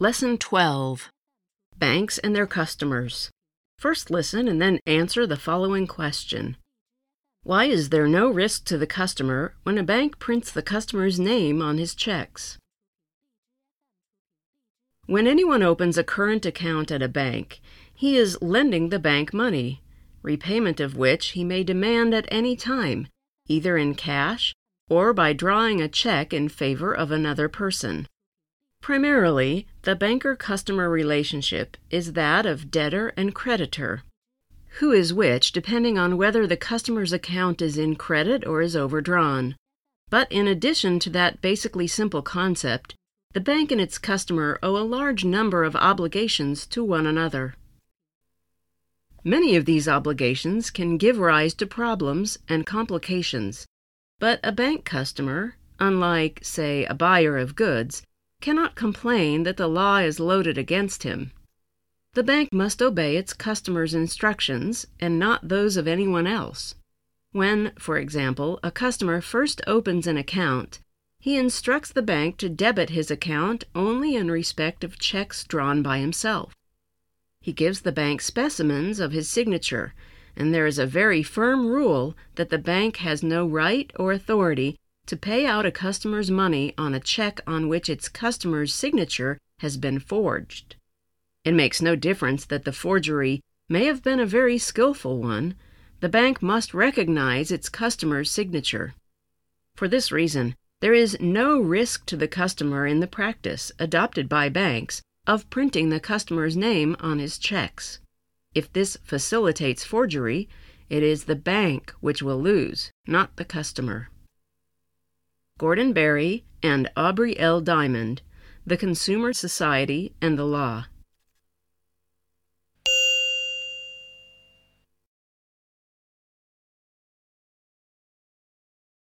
Lesson 12 Banks and Their Customers. First listen and then answer the following question Why is there no risk to the customer when a bank prints the customer's name on his checks? When anyone opens a current account at a bank, he is lending the bank money, repayment of which he may demand at any time, either in cash or by drawing a check in favor of another person. Primarily, the banker customer relationship is that of debtor and creditor. Who is which depending on whether the customer's account is in credit or is overdrawn. But in addition to that basically simple concept, the bank and its customer owe a large number of obligations to one another. Many of these obligations can give rise to problems and complications, but a bank customer, unlike, say, a buyer of goods, cannot complain that the law is loaded against him. The bank must obey its customer's instructions and not those of anyone else. When, for example, a customer first opens an account, he instructs the bank to debit his account only in respect of checks drawn by himself. He gives the bank specimens of his signature, and there is a very firm rule that the bank has no right or authority to pay out a customer's money on a check on which its customer's signature has been forged. It makes no difference that the forgery may have been a very skillful one, the bank must recognize its customer's signature. For this reason, there is no risk to the customer in the practice, adopted by banks, of printing the customer's name on his checks. If this facilitates forgery, it is the bank which will lose, not the customer. Gordon Borrie and Aubrey L. Diamond, The Consumer Society and the Law.